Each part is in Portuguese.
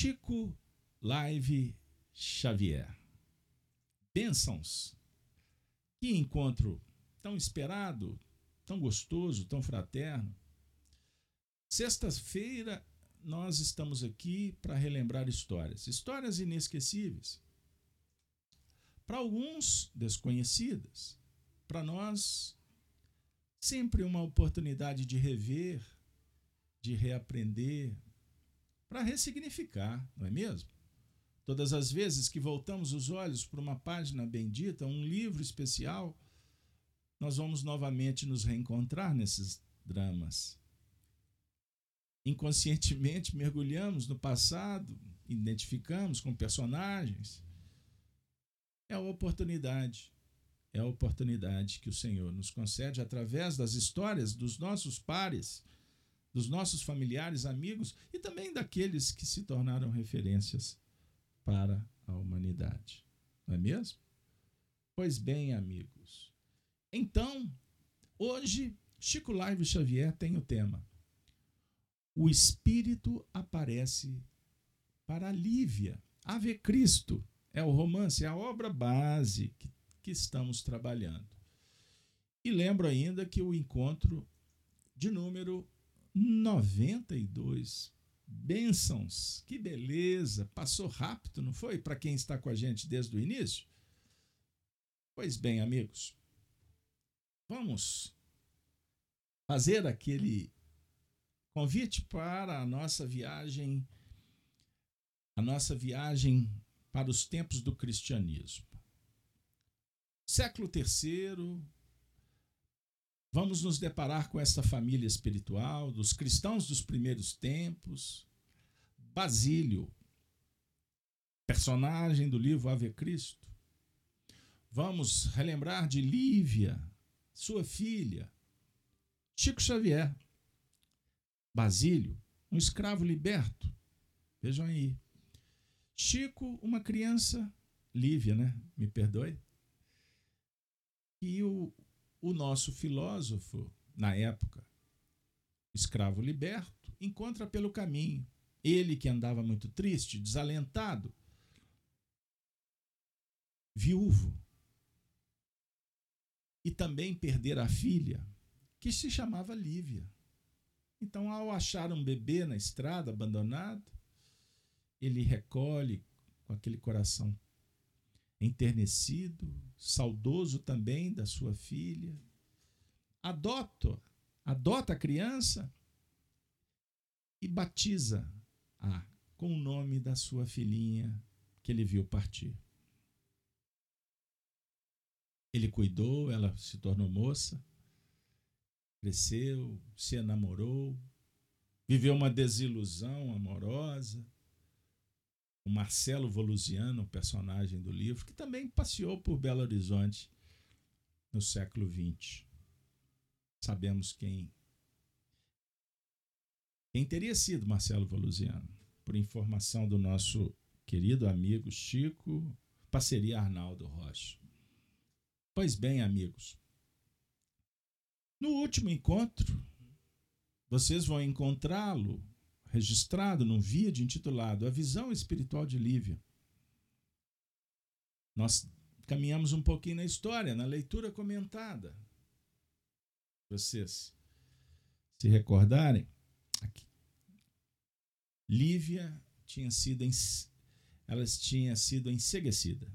Chico Live Xavier. Bênçãos. Que encontro tão esperado, tão gostoso, tão fraterno. Sexta-feira nós estamos aqui para relembrar histórias, histórias inesquecíveis. Para alguns, desconhecidas. Para nós, sempre uma oportunidade de rever, de reaprender, para ressignificar, não é mesmo? Todas as vezes que voltamos os olhos para uma página bendita, um livro especial, nós vamos novamente nos reencontrar nesses dramas. Inconscientemente mergulhamos no passado, identificamos com personagens. É a oportunidade, é a oportunidade que o Senhor nos concede através das histórias dos nossos pares dos nossos familiares, amigos e também daqueles que se tornaram referências para a humanidade. Não é mesmo? Pois bem, amigos. Então, hoje, Chico Live Xavier tem o tema: O Espírito aparece para Lívia. Ave Cristo é o romance, é a obra base que, que estamos trabalhando. E lembro ainda que o encontro de número 92 bênçãos. Que beleza! Passou rápido, não foi? Para quem está com a gente desde o início? Pois bem, amigos, vamos fazer aquele convite para a nossa viagem, a nossa viagem para os tempos do cristianismo. Século III, Vamos nos deparar com essa família espiritual dos cristãos dos primeiros tempos. Basílio, personagem do livro Ave Cristo. Vamos relembrar de Lívia, sua filha. Chico Xavier. Basílio, um escravo liberto. Vejam aí. Chico, uma criança, Lívia, né? Me perdoe. E o, o nosso filósofo, na época, escravo liberto, encontra pelo caminho. Ele que andava muito triste, desalentado, viúvo, e também perder a filha, que se chamava Lívia. Então, ao achar um bebê na estrada abandonado, ele recolhe com aquele coração enternecido, saudoso também da sua filha. Adota, adota a criança e batiza-a com o nome da sua filhinha que ele viu partir. Ele cuidou, ela se tornou moça, cresceu, se enamorou, viveu uma desilusão amorosa o Marcelo Volusiano, personagem do livro, que também passeou por Belo Horizonte no século XX. Sabemos quem quem teria sido Marcelo Volusiano, por informação do nosso querido amigo Chico, parceria Arnaldo Rocha. Pois bem, amigos, no último encontro, vocês vão encontrá-lo registrado num vídeo intitulado A Visão Espiritual de Lívia. Nós caminhamos um pouquinho na história, na leitura comentada. Vocês se recordarem, aqui. Lívia tinha sido ela tinha sido enseguecida.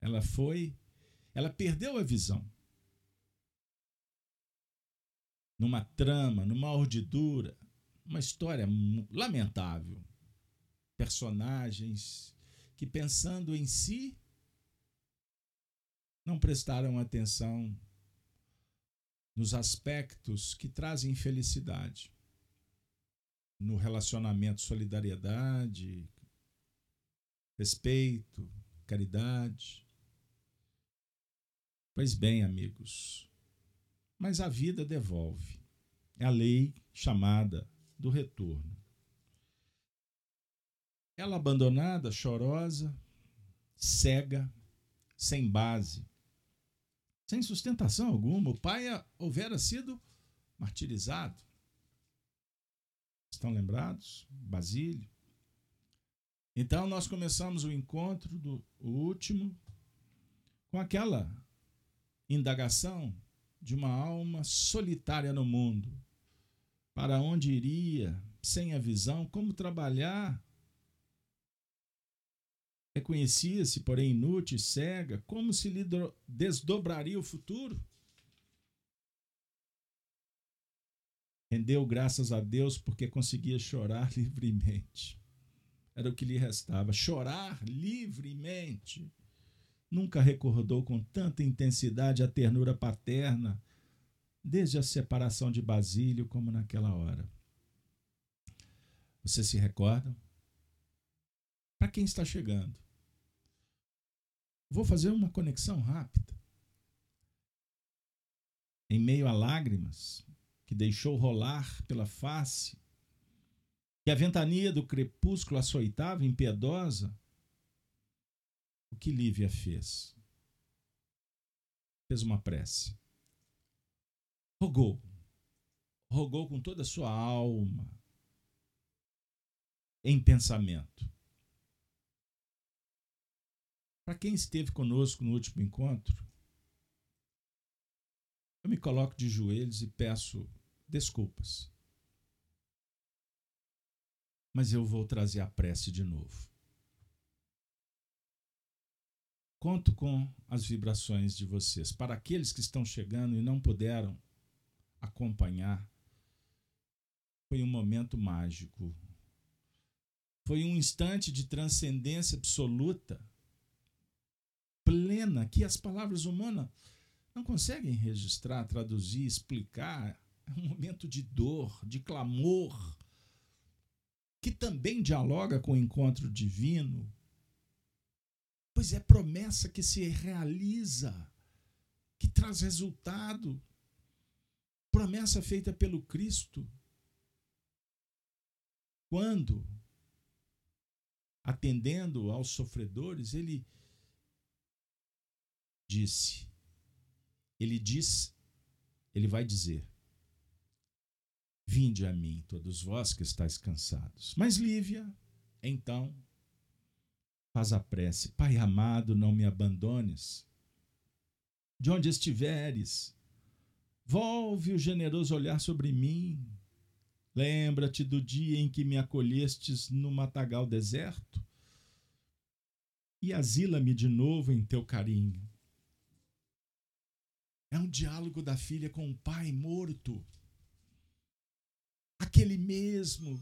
Ela foi, ela perdeu a visão. Numa trama, numa urdidura, uma história lamentável. Personagens que, pensando em si, não prestaram atenção nos aspectos que trazem felicidade. No relacionamento, solidariedade, respeito, caridade. Pois bem, amigos, mas a vida devolve. É a lei chamada do retorno. Ela abandonada, chorosa, cega, sem base, sem sustentação alguma. O pai houvera sido martirizado. Estão lembrados? Basílio. Então nós começamos o encontro do o último com aquela indagação de uma alma solitária no mundo. Para onde iria, sem a visão, como trabalhar? Reconhecia-se, porém inútil e cega, como se lhe desdobraria o futuro? Rendeu graças a Deus porque conseguia chorar livremente. Era o que lhe restava, chorar livremente. Nunca recordou com tanta intensidade a ternura paterna, desde a separação de Basílio como naquela hora. Você se recorda? Para quem está chegando? Vou fazer uma conexão rápida. Em meio a lágrimas que deixou rolar pela face, que a ventania do crepúsculo açoitava impiedosa, o que Lívia fez? Fez uma prece. Rogou. Rogou com toda a sua alma, em pensamento. Para quem esteve conosco no último encontro, eu me coloco de joelhos e peço desculpas mas eu vou trazer a prece de novo. Conto com as vibrações de vocês. Para aqueles que estão chegando e não puderam acompanhar, foi um momento mágico. Foi um instante de transcendência absoluta, plena, que as palavras humanas não conseguem registrar, traduzir, explicar. É um momento de dor, de clamor, que também dialoga com o encontro divino, pois é promessa que se realiza, que traz resultado. Promessa feita pelo Cristo. Quando, atendendo aos sofredores, ele disse, ele diz, ele vai dizer: Vinde a mim, todos vós que estáis cansados. Mas Lívia, então, faz a prece: Pai amado, não me abandones. De onde estiveres, volve o generoso olhar sobre mim. Lembra-te do dia em que me acolhestes no matagal deserto e asila-me de novo em teu carinho. É um diálogo da filha com o pai morto aquele mesmo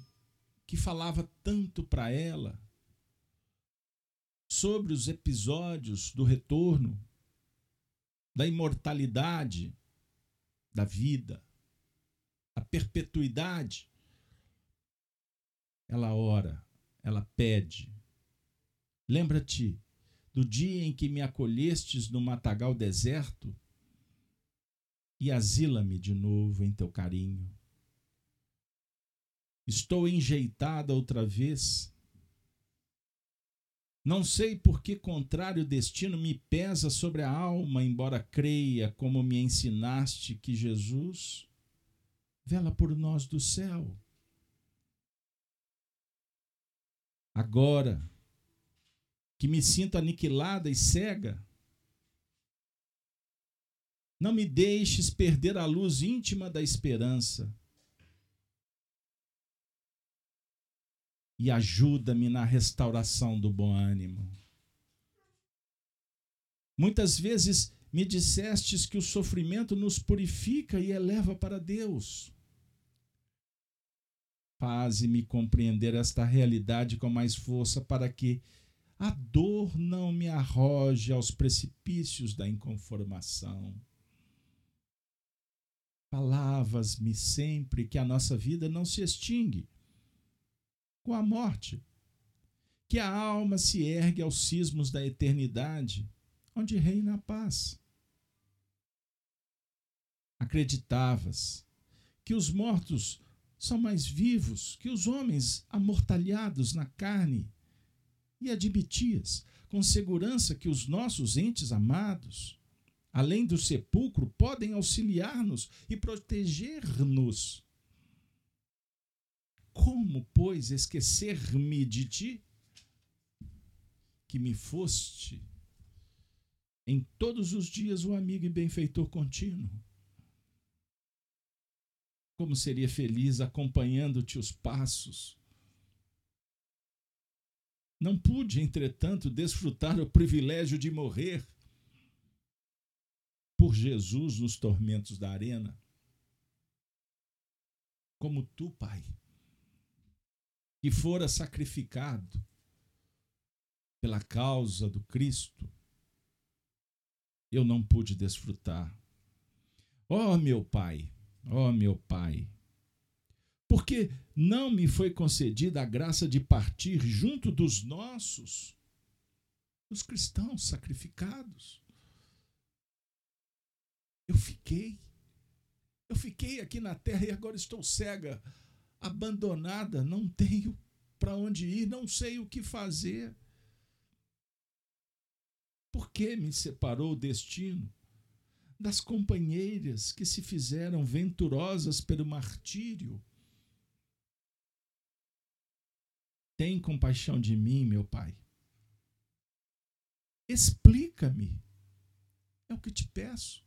que falava tanto para ela sobre os episódios do retorno, da imortalidade da vida, a perpetuidade. Ela ora, ela pede. Lembra-te do dia em que me acolhestes no matagal deserto e asila-me de novo em teu carinho. Estou enjeitada outra vez. Não sei por que contrário destino me pesa sobre a alma, embora creia, como me ensinaste, que Jesus vela por nós do céu. Agora que me sinto aniquilada e cega, não me deixes perder a luz íntima da esperança e ajuda-me na restauração do bom ânimo. Muitas vezes me dissestes que o sofrimento nos purifica e eleva para Deus. Faze-me compreender esta realidade com mais força para que a dor não me arroje aos precipícios da inconformação. Falavas-me sempre que a nossa vida não se extingue com a morte, que a alma se ergue aos cismos da eternidade, onde reina a paz. Acreditavas que os mortos são mais vivos que os homens amortalhados na carne, e admitias com segurança que os nossos entes amados, além do sepulcro, podem auxiliar-nos e proteger-nos como, pois, esquecer-me de ti? que me foste em todos os dias o amigo e benfeitor contínuo. Como seria feliz acompanhando-te os passos. Não pude, entretanto, desfrutar o privilégio de morrer por Jesus nos tormentos da arena. Como tu, Pai, que fora sacrificado pela causa do Cristo, eu não pude desfrutar. Oh, meu Pai, oh, meu Pai, porque não me foi concedida a graça de partir junto dos nossos, os cristãos sacrificados. Eu fiquei, eu fiquei aqui na terra e agora estou cega, abandonada, não tenho para onde ir, não sei o que fazer. Por que me separou o destino? Das companheiras que se fizeram venturosas pelo martírio. Tem compaixão de mim, meu Pai. Explica-me. É o que te peço.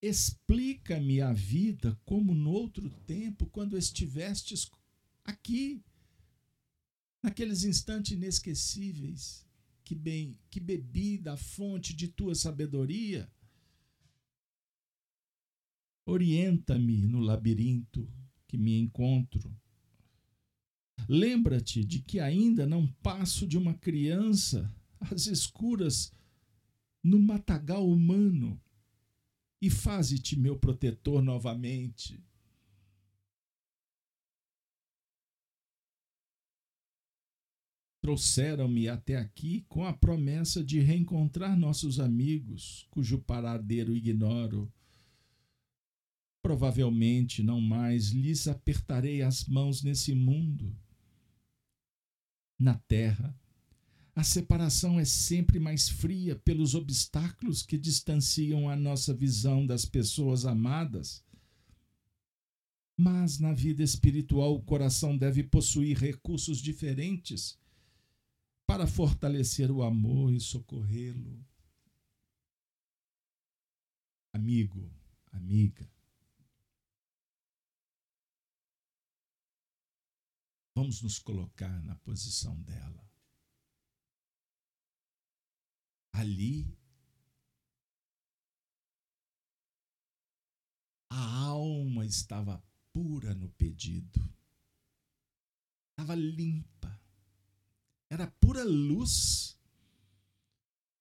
Explica-me a vida como no outro tempo, quando estivestes aqui, naqueles instantes inesquecíveis que, bem, que bebi da fonte de tua sabedoria. Orienta-me no labirinto que me encontro. Lembra-te de que ainda não passo de uma criança às escuras no matagal humano e faze-te meu protetor novamente. trouxeram-me até aqui com a promessa de reencontrar nossos amigos, cujo paradeiro ignoro. Provavelmente não mais lhes apertarei as mãos nesse mundo. Na terra, a separação é sempre mais fria pelos obstáculos que distanciam a nossa visão das pessoas amadas. Mas na vida espiritual, o coração deve possuir recursos diferentes para fortalecer o amor e socorrê-lo. Amigo, amiga, vamos nos colocar na posição dela. Ali, a alma estava pura no pedido, estava limpa. Era pura luz,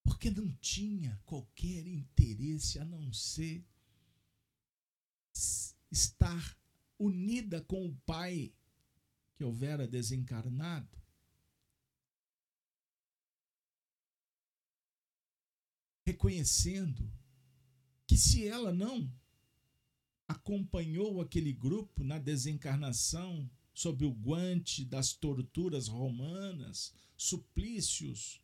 porque não tinha qualquer interesse a não ser estar unida com o Pai que houvera desencarnado. Reconhecendo que se ela não acompanhou aquele grupo na desencarnação sob o guante das torturas romanas, suplícios,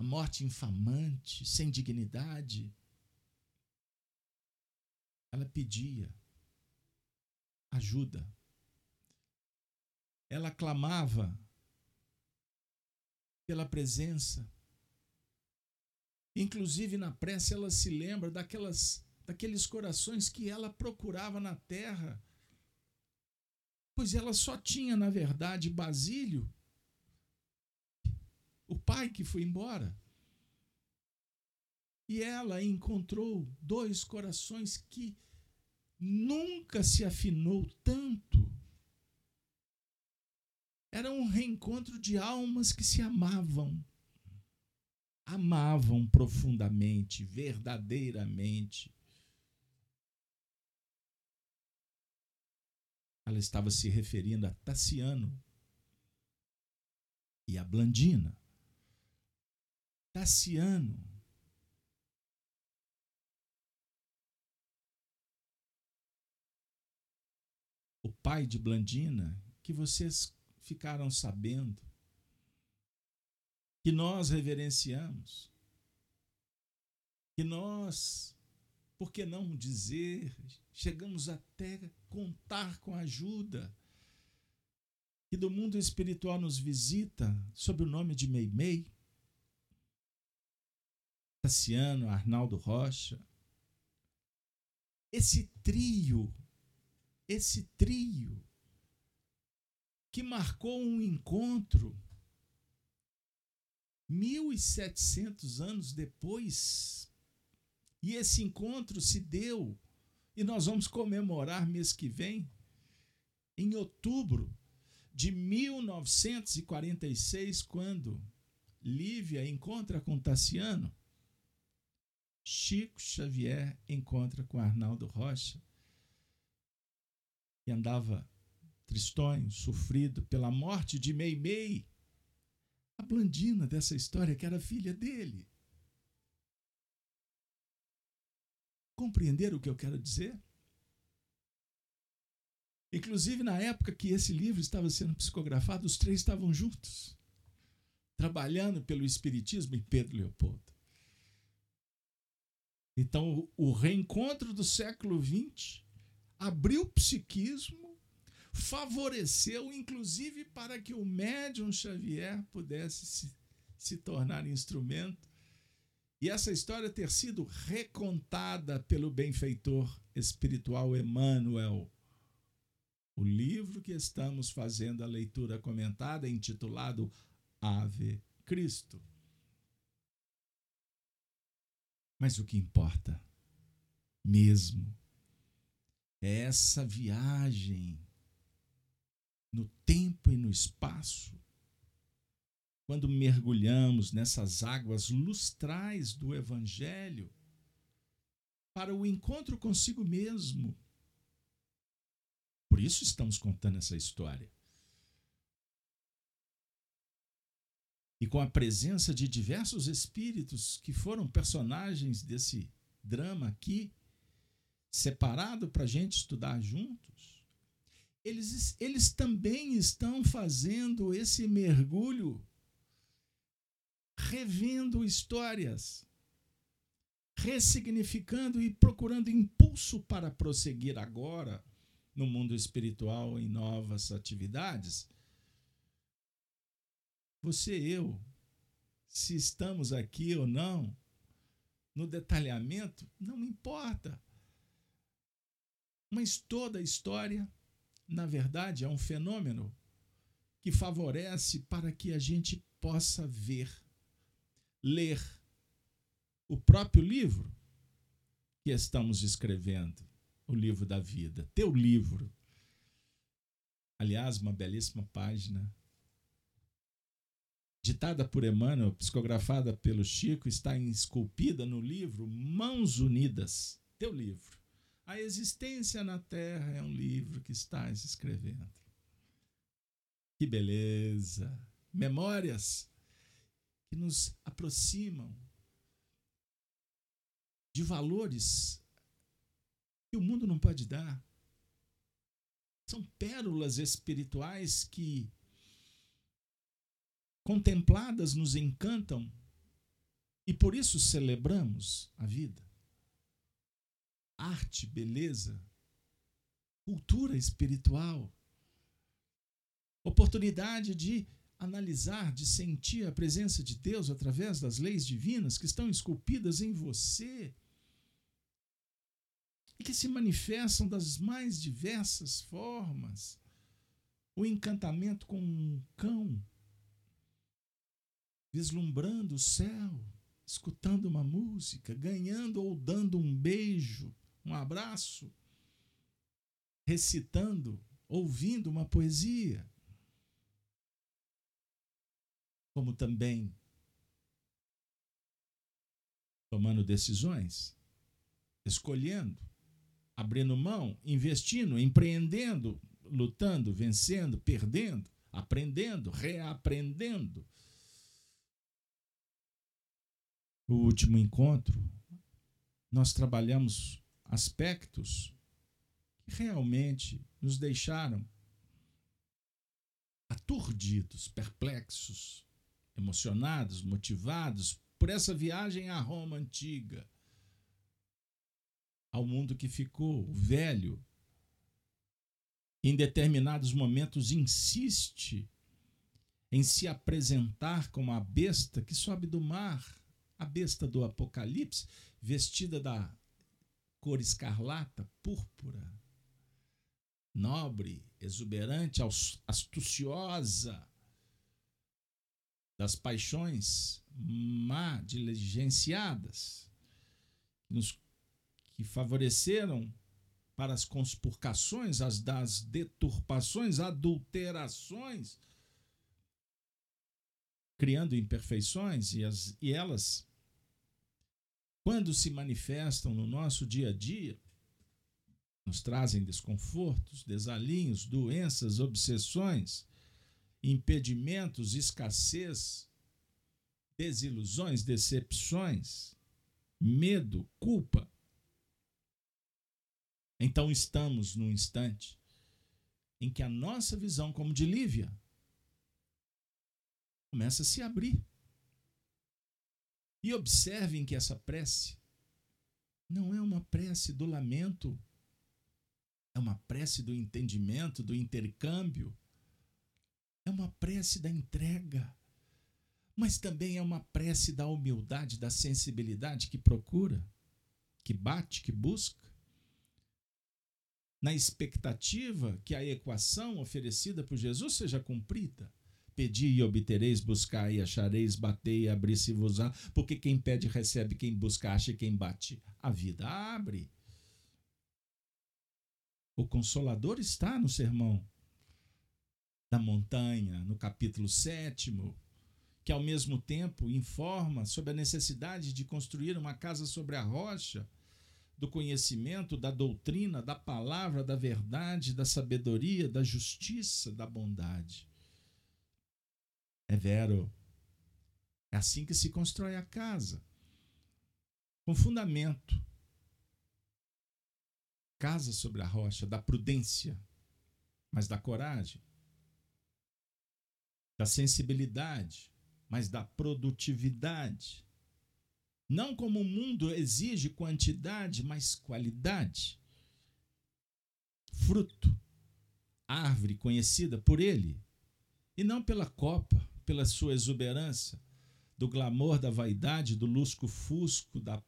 a morte infamante, sem dignidade. Ela pedia ajuda. Ela clamava pela presença. Inclusive na prece ela se lembra daquelas daqueles corações que ela procurava na terra Pois ela só tinha, na verdade, Basílio, o pai que foi embora. E ela encontrou dois corações que nunca se afinou tanto. Era um reencontro de almas que se amavam. Amavam profundamente, verdadeiramente. Ela estava se referindo a Tassiano e a Blandina. Tassiano o pai de Blandina, que vocês ficaram sabendo, que nós reverenciamos, que nós por que não dizer? Chegamos até contar com a ajuda. que do mundo espiritual nos visita sob o nome de Meimei, Tassiano, Arnaldo Rocha. Esse trio, esse trio que marcou um encontro 1700 anos depois. E esse encontro se deu e nós vamos comemorar mês que vem, em outubro de 1946, quando Lívia encontra com Tassiano, Chico Xavier encontra com Arnaldo Rocha, e andava tristonho, sofrido pela morte de Meimei, a Blandina dessa história, que era filha dele. Compreenderam o que eu quero dizer? Inclusive, na época que esse livro estava sendo psicografado, os três estavam juntos, trabalhando pelo Espiritismo em Pedro Leopoldo. Então, o reencontro do século XX abriu o psiquismo, favoreceu, inclusive, para que o médium Xavier pudesse se, se tornar instrumento e essa história ter sido recontada pelo benfeitor espiritual Emmanuel. O livro que estamos fazendo a leitura comentada, intitulado Ave Cristo. Mas o que importa mesmo é essa viagem no tempo e no espaço quando mergulhamos nessas águas lustrais do Evangelho para o encontro consigo mesmo. Por isso estamos contando essa história. E com a presença de diversos espíritos que foram personagens desse drama aqui, separado para a gente estudar juntos, eles, eles também estão fazendo esse mergulho revendo histórias, ressignificando e procurando impulso para prosseguir agora no mundo espiritual em novas atividades. Você e eu, se estamos aqui ou não, no detalhamento, não importa. Mas toda a história, na verdade, é um fenômeno que favorece para que a gente possa ver ler o próprio livro que estamos escrevendo, o livro da vida, teu livro. Aliás, uma belíssima página. Ditada por Emmanuel, psicografada pelo Chico, está esculpida no livro Mãos Unidas, teu livro. A Existência na Terra é um livro que estás escrevendo. Que beleza! Memórias que nos aproximam de valores que o mundo não pode dar. São pérolas espirituais que, contempladas, nos encantam e por isso celebramos a vida. Arte, beleza, cultura espiritual, oportunidade de analisar, de sentir a presença de Deus através das leis divinas que estão esculpidas em você e que se manifestam das mais diversas formas. O encantamento com um cão, vislumbrando o céu, escutando uma música, ganhando ou dando um beijo, um abraço, recitando, ouvindo uma poesia como também tomando decisões, escolhendo, abrindo mão, investindo, empreendendo, lutando, vencendo, perdendo, aprendendo, reaprendendo. O último encontro, nós trabalhamos aspectos que realmente nos deixaram aturdidos, perplexos, emocionados, motivados por essa viagem à Roma antiga, ao mundo que ficou, velho, em determinados momentos insiste em se apresentar como a besta que sobe do mar, a besta do Apocalipse, vestida da cor escarlata, púrpura, nobre, exuberante, astuciosa, das paixões má diligenciadas, nos, que favoreceram para as conspurcações, as das deturpações, adulterações, criando imperfeições e, as, e elas, quando se manifestam no nosso dia a dia, nos trazem desconfortos, desalinhos, doenças, obsessões, impedimentos, escassez, desilusões, decepções, medo, culpa. Então estamos num instante em que a nossa visão, como de Lívia, começa a se abrir. E observem que essa prece não é uma prece do lamento, é uma prece do entendimento, do intercâmbio, é uma prece da entrega, mas também é uma prece da humildade, da sensibilidade que procura, que bate, que busca, na expectativa que a equação oferecida por Jesus seja cumprida. Pedi e obtereis, buscai e achareis, batei e abri-se-vos-á, porque quem pede recebe, quem busca acha e quem bate, a vida abre. O Consolador está no sermão da montanha, no capítulo 7, que ao mesmo tempo informa sobre a necessidade de construir uma casa sobre a rocha, do conhecimento, da doutrina, da palavra, da verdade, da sabedoria, da justiça, da bondade. É vero. É assim que se constrói a casa. Com fundamento. Casa sobre a rocha da prudência, mas da coragem, da sensibilidade, mas da produtividade. Não como o mundo exige quantidade, mas qualidade. Fruto, árvore conhecida por ele, e não pela copa, pela sua exuberância, do glamour da vaidade, do lusco-fusco, da,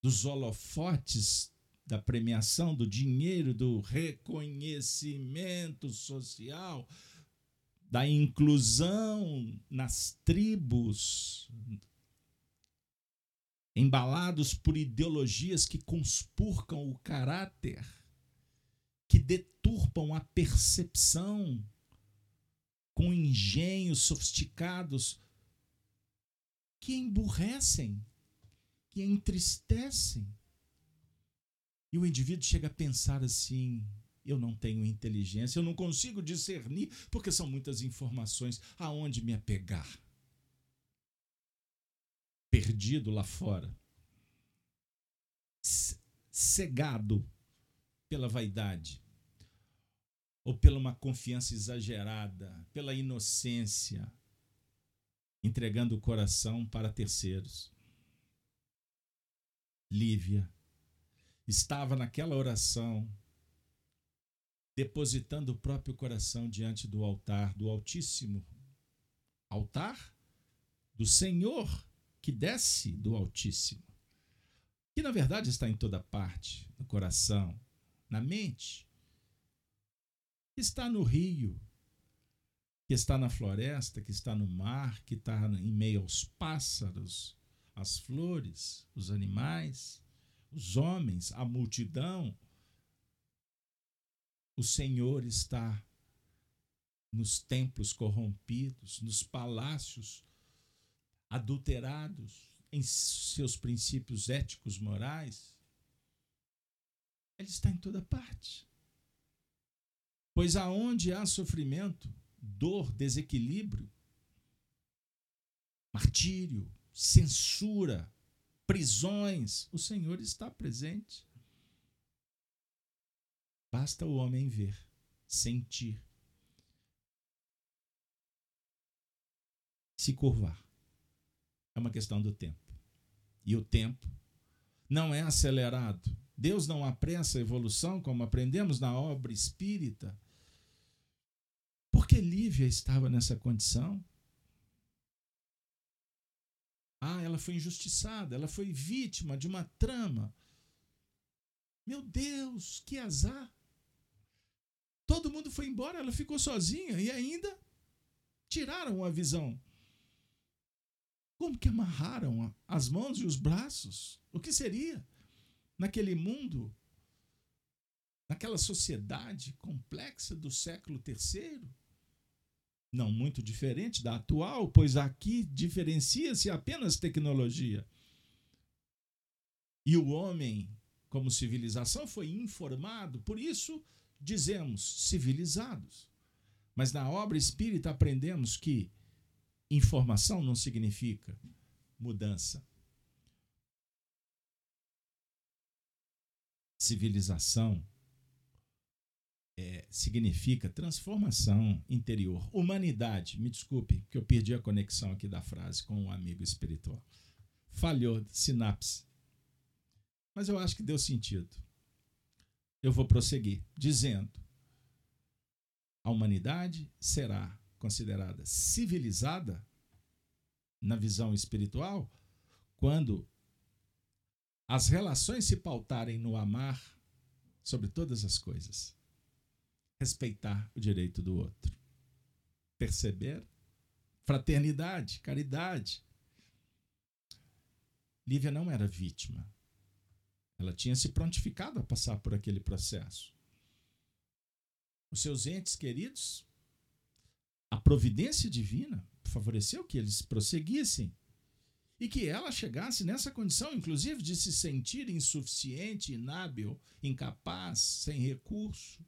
dos holofotes, da premiação, do dinheiro, do reconhecimento social, da inclusão nas tribos, embalados por ideologias que conspurcam o caráter, que deturpam a percepção com engenhos sofisticados que emburrecem, que entristecem. E o indivíduo chega a pensar assim: eu não tenho inteligência, eu não consigo discernir, porque são muitas informações aonde me apegar. Perdido lá fora, cegado pela vaidade, ou pela uma confiança exagerada, pela inocência, entregando o coração para terceiros. Lívia estava naquela oração, depositando o próprio coração diante do altar do Altíssimo. Altar do Senhor que desce do Altíssimo, que na verdade está em toda parte, no coração, na mente que está no rio, que está na floresta, que está no mar, que está em meio aos pássaros, às flores, os animais, os homens, a multidão. O Senhor está nos templos corrompidos, nos palácios adulterados em seus princípios éticos, morais. Ele está em toda parte. Pois aonde há sofrimento, dor, desequilíbrio, martírio, censura, prisões, o Senhor está presente. Basta o homem ver, sentir, se curvar. É uma questão do tempo. E o tempo não é acelerado, Deus não apressa a evolução, como aprendemos na obra espírita. Porque Lívia estava nessa condição? Ah, ela foi injustiçada, ela foi vítima de uma trama. Meu Deus, que azar! Todo mundo foi embora, ela ficou sozinha e ainda tiraram a visão. Como que amarraram as mãos e os braços? O que seria naquele mundo, naquela sociedade complexa do século III? Não muito diferente da atual, pois aqui diferencia-se apenas tecnologia. E o homem, como civilização, foi informado, por isso dizemos civilizados. Mas na obra espírita aprendemos que informação não significa mudança. Civilização é, significa transformação interior. Humanidade, me desculpe, que eu perdi a conexão aqui da frase com um amigo espiritual. Falhou, sinapse. Mas eu acho que deu sentido. Eu vou prosseguir dizendo: a humanidade será considerada civilizada na visão espiritual quando as relações se pautarem no amar sobre todas as coisas respeitar o direito do outro. Perceber? Fraternidade, caridade. Lívia não era vítima. Ela tinha se prontificado a passar por aquele processo. Os seus entes queridos, a providência divina favoreceu que eles prosseguissem e que ela chegasse nessa condição, inclusive, de se sentir insuficiente, inábil, incapaz, sem recurso,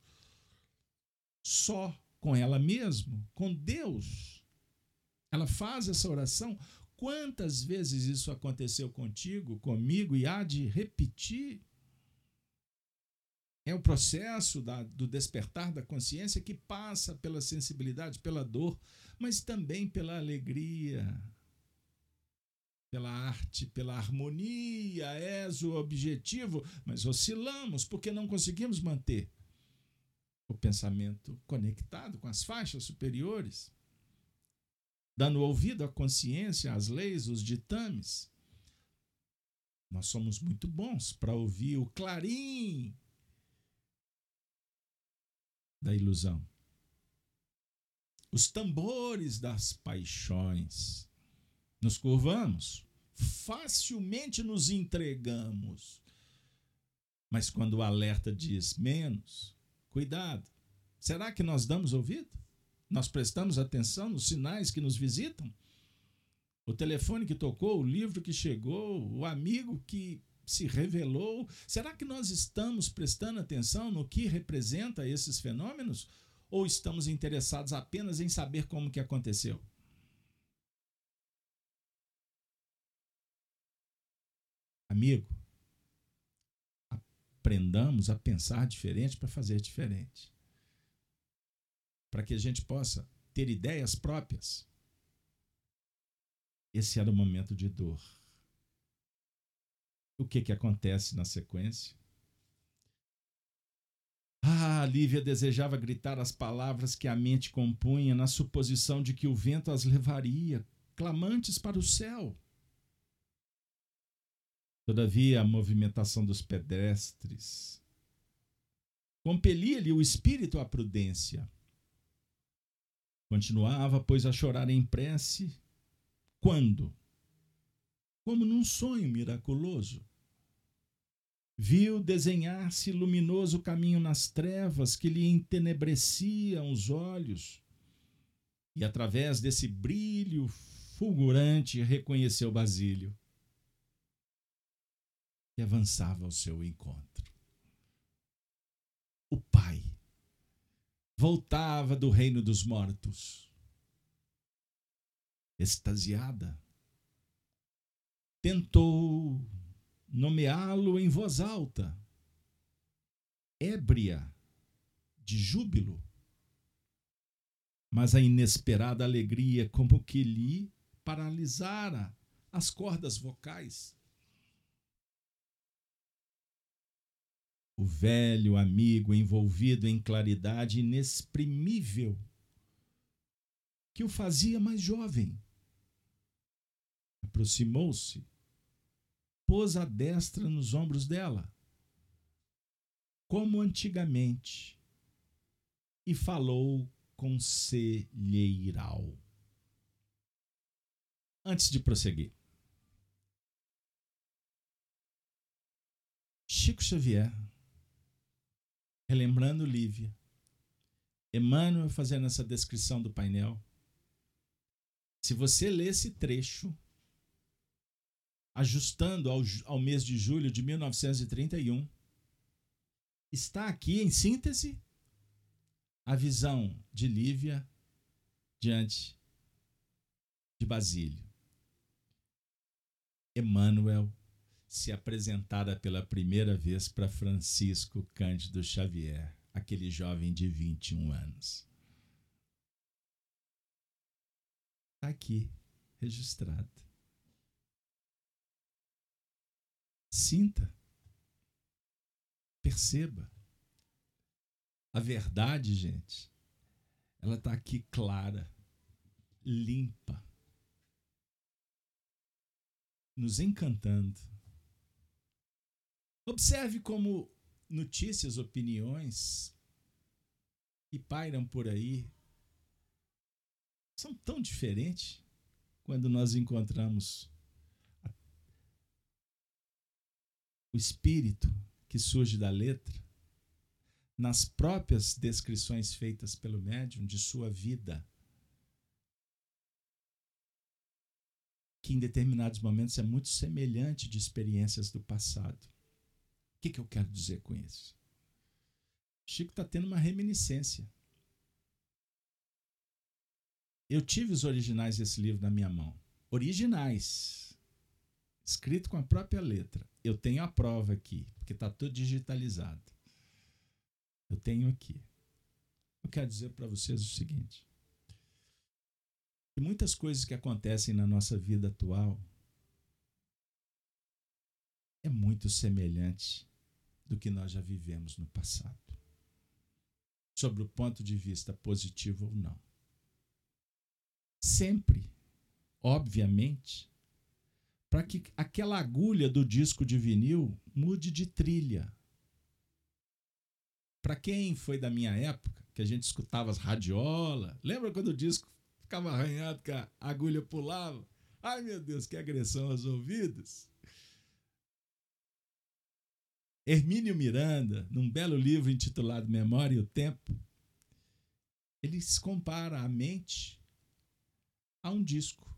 só com ela mesma, com Deus. Ela faz essa oração. Quantas vezes isso aconteceu contigo, comigo e há de repetir? É o processo da, do despertar da consciência que passa pela sensibilidade, pela dor, mas também pela alegria, pela arte, pela harmonia. És o objetivo, mas oscilamos porque não conseguimos manter o pensamento conectado com as faixas superiores, dando ouvido à consciência, às leis, os ditames. Nós somos muito bons para ouvir o clarim da ilusão. Os tambores das paixões. Nos curvamos, facilmente nos entregamos. Mas quando o alerta diz menos, Cuidado. Será que nós damos ouvido? Nós prestamos atenção nos sinais que nos visitam? O telefone que tocou, o livro que chegou, o amigo que se revelou. Será que nós estamos prestando atenção no que representa esses fenômenos? Ou estamos interessados apenas em saber como que aconteceu? Amigo, aprendamos a pensar diferente para fazer diferente. Para que a gente possa ter ideias próprias. Esse era o momento de dor. O que, que acontece na sequência? Ah, Lívia desejava gritar as palavras que a mente compunha na suposição de que o vento as levaria, clamantes para o céu. Todavia, a movimentação dos pedestres compelia-lhe o espírito à prudência. Continuava, pois, a chorar em prece. Quando? Como num sonho miraculoso. Viu desenhar-se luminoso caminho nas trevas que lhe entenebreciam os olhos. E através desse brilho fulgurante reconheceu Basílio avançava ao seu encontro. O pai voltava do reino dos mortos, extasiada. Tentou nomeá-lo em voz alta, ébria de júbilo, mas a inesperada alegria como que lhe paralisara as cordas vocais o velho amigo envolvido em claridade inexprimível que o fazia mais jovem. Aproximou-se, pôs a destra nos ombros dela, como antigamente, e falou conselheiral. Antes de prosseguir, Chico Xavier relembrando Lívia, Emmanuel fazendo essa descrição do painel. Se você lê esse trecho, ajustando ao, ao mês de julho de 1931, está aqui, em síntese, a visão de Lívia diante de Basílio. Emmanuel se apresentara pela primeira vez para Francisco Cândido Xavier, aquele jovem de 21 anos. Está aqui, registrado. Sinta, perceba. A verdade, gente, ela está aqui clara, limpa, nos encantando Observe como notícias, opiniões que pairam por aí são tão diferentes quando nós encontramos o espírito que surge da letra nas próprias descrições feitas pelo médium de sua vida. Que em determinados momentos é muito semelhante de experiências do passado. O que, que eu quero dizer com isso? Chico está tendo uma reminiscência. Eu tive os originais desse livro na minha mão. Originais. Escrito com a própria letra. Eu tenho a prova aqui, porque está tudo digitalizado. Eu tenho aqui. Eu quero dizer para vocês o seguinte: que muitas coisas que acontecem na nossa vida atual é muito semelhante do que nós já vivemos no passado. Sobre o ponto de vista positivo ou não. Sempre, obviamente, para que aquela agulha do disco de vinil mude de trilha. Para quem foi da minha época, que a gente escutava as radiolas, lembra quando o disco ficava arranhado, que a agulha pulava? Ai meu Deus, que agressão aos ouvidos! Hermínio Miranda, num belo livro intitulado Memória e o Tempo, ele se compara a mente a um disco.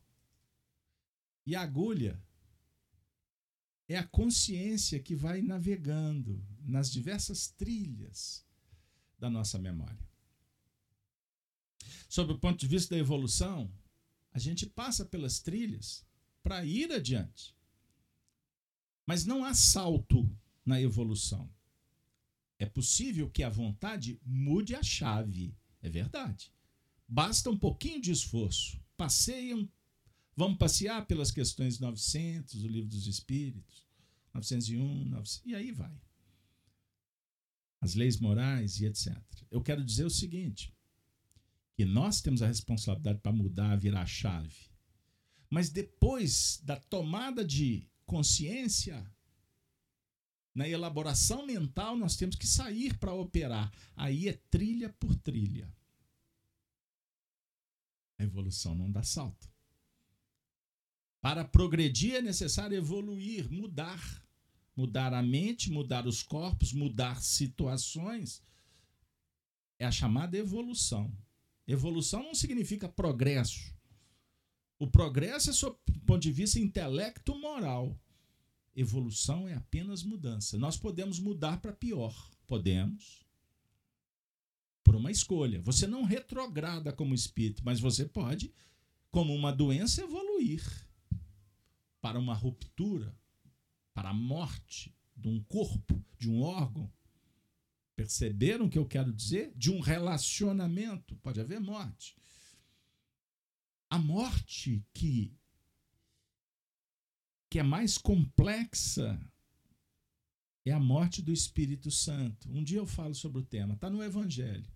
E a agulha é a consciência que vai navegando nas diversas trilhas da nossa memória. Sob o ponto de vista da evolução, a gente passa pelas trilhas para ir adiante. Mas não há salto na evolução. É possível que a vontade mude a chave, é verdade. Basta um pouquinho de esforço. Passeiam, vamos passear pelas questões 900, o livro dos Espíritos, 901, 900, e aí vai. As leis morais e etc. Eu quero dizer o seguinte: que nós temos a responsabilidade para mudar, virar a chave. Mas depois da tomada de consciência, na elaboração mental, nós temos que sair para operar. Aí é trilha por trilha. A evolução não dá salto. Para progredir é necessário evoluir, mudar. Mudar a mente, mudar os corpos, mudar situações. É a chamada evolução. Evolução não significa progresso. O progresso é, sob ponto de vista intelecto-moral. Evolução é apenas mudança. Nós podemos mudar para pior. Podemos. Por uma escolha. Você não retrograda como espírito, mas você pode, como uma doença, evoluir para uma ruptura, para a morte de um corpo, de um órgão. Perceberam o que eu quero dizer? De um relacionamento. Pode haver morte. A morte que que é mais complexa é a morte do Espírito Santo. Um dia eu falo sobre o tema, está no Evangelho.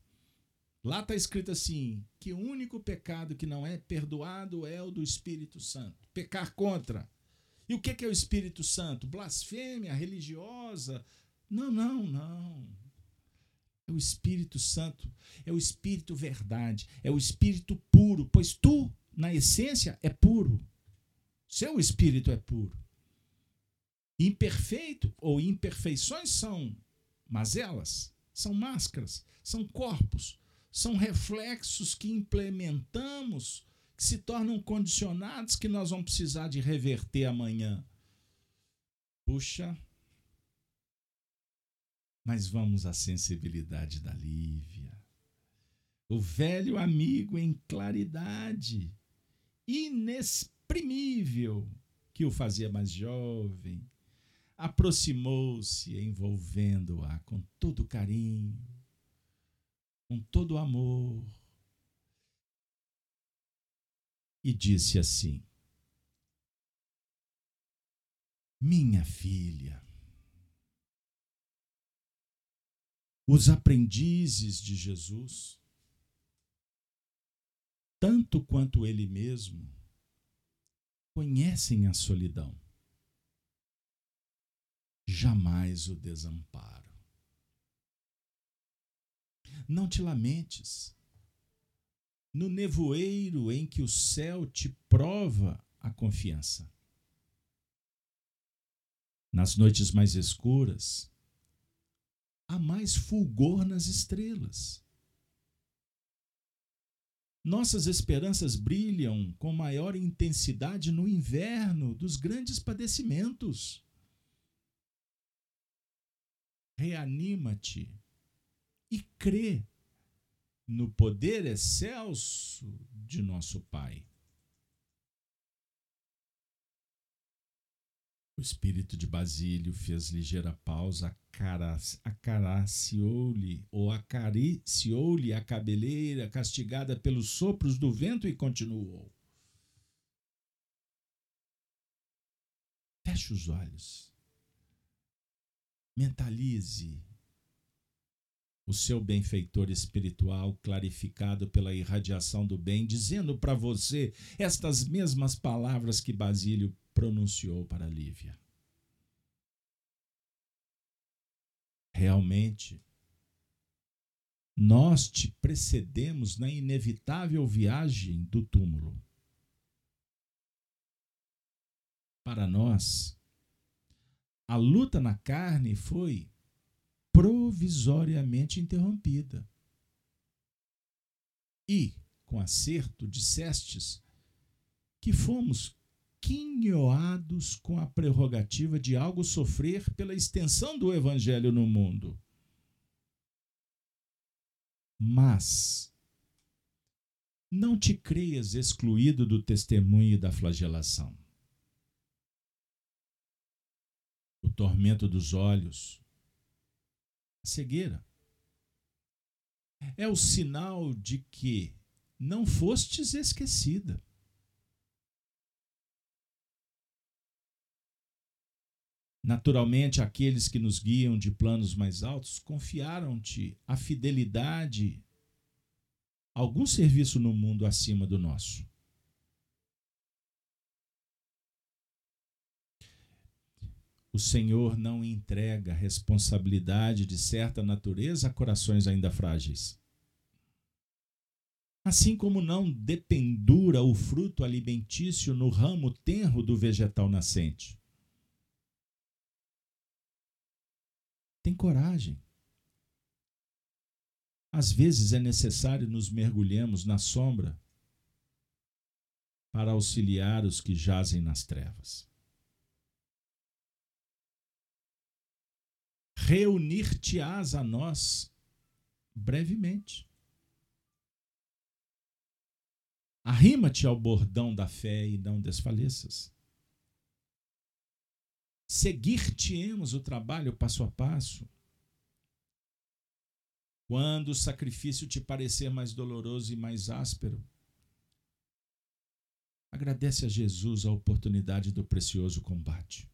Lá está escrito assim: que o único pecado que não é perdoado é o do Espírito Santo. Pecar contra. E o que é o Espírito Santo? Blasfêmia religiosa? Não, não, não. É o Espírito Santo, é o Espírito verdade, é o Espírito puro, pois tu, na essência, é puro. Seu espírito é puro. Imperfeito ou imperfeições são mazelas, são máscaras, são corpos, são reflexos que implementamos, que se tornam condicionados que nós vamos precisar de reverter amanhã. Puxa, mas vamos à sensibilidade da Lívia. O velho amigo em claridade, inexprimível, que o fazia mais jovem, aproximou-se, envolvendo-a com todo carinho, com todo amor, e disse assim: Minha filha, os aprendizes de Jesus, tanto quanto ele mesmo, conhecem a solidão jamais o desamparo. Não te lamentes. No nevoeiro em que o céu te prova a confiança. Nas noites mais escuras, há mais fulgor nas estrelas. Nossas esperanças brilham com maior intensidade no inverno dos grandes padecimentos reanima-te e crê no poder excelso de nosso Pai. O espírito de Basílio fez ligeira pausa, acariciou-lhe ou acariciou-lhe a cabeleira, castigada pelos sopros do vento, e continuou. Feche os olhos. Mentalize o seu benfeitor espiritual clarificado pela irradiação do bem, dizendo para você estas mesmas palavras que Basílio pronunciou para Lívia. Realmente, nós te precedemos na inevitável viagem do túmulo. Para nós, a luta na carne foi provisoriamente interrompida. E, com acerto, dissestes que fomos quinhoados com a prerrogativa de algo sofrer pela extensão do evangelho no mundo. Mas não te creias excluído do testemunho e da flagelação. o tormento dos olhos, a cegueira. É o sinal de que não fostes esquecida. Naturalmente, aqueles que nos guiam de planos mais altos confiaram-te a fidelidade, algum serviço no mundo acima do nosso. O Senhor não entrega responsabilidade de certa natureza a corações ainda frágeis. Assim como não dependura o fruto alimentício no ramo tenro do vegetal nascente. Tem coragem. Às vezes é necessário nos mergulhemos na sombra para auxiliar os que jazem nas trevas. reunir-te-ás a nós brevemente. Arrima-te ao bordão da fé e não desfaleças. Seguir-te-emos o trabalho passo a passo. Quando o sacrifício te parecer mais doloroso e mais áspero, agradece a Jesus a oportunidade do precioso combate.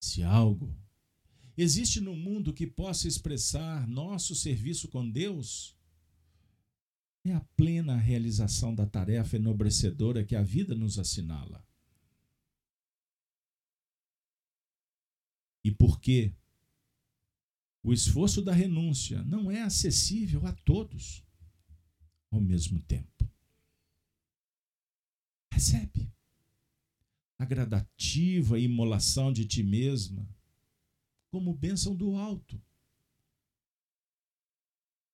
Se algo existe no mundo que possa expressar nosso serviço com Deus, é a plena realização da tarefa enobrecedora que a vida nos assinala. E por quê? O esforço da renúncia não é acessível a todos ao mesmo tempo. Recebe a gradativa imolação de ti mesma como bênção do alto.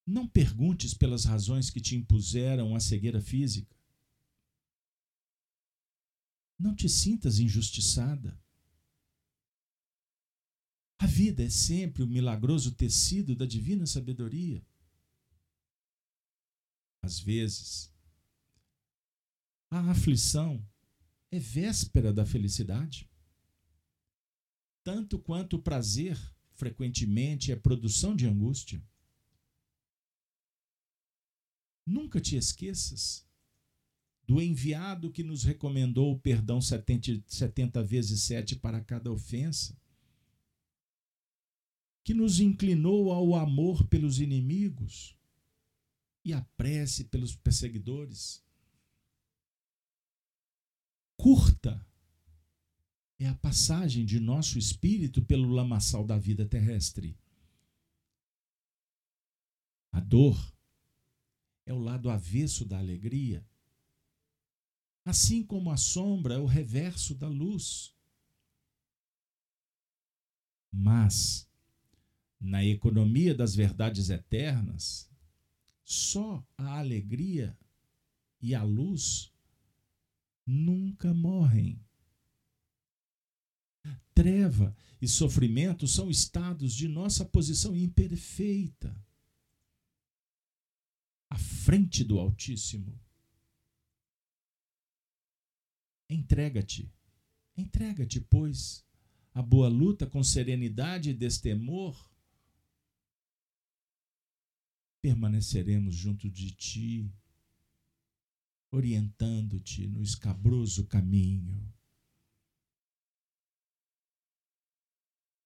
Não perguntes pelas razões que te impuseram a cegueira física. Não te sintas injustiçada. Vida é sempre o milagroso tecido da divina sabedoria. Às vezes, a aflição é véspera da felicidade. Tanto quanto o prazer, frequentemente, é produção de angústia. Nunca te esqueças do enviado que nos recomendou o perdão 70, 70 vezes 7 para cada ofensa, que nos inclinou ao amor pelos inimigos e à prece pelos perseguidores. Curta é a passagem de nosso espírito pelo lamaçal da vida terrestre. A dor é o lado avesso da alegria, assim como a sombra é o reverso da luz. Mas, na economia das verdades eternas, só a alegria e a luz nunca morrem. Treva e sofrimento são estados de nossa posição imperfeita à frente do Altíssimo. Entrega-te, entrega-te, pois, a boa luta com serenidade e destemor permaneceremos junto de ti, orientando-te no escabroso caminho.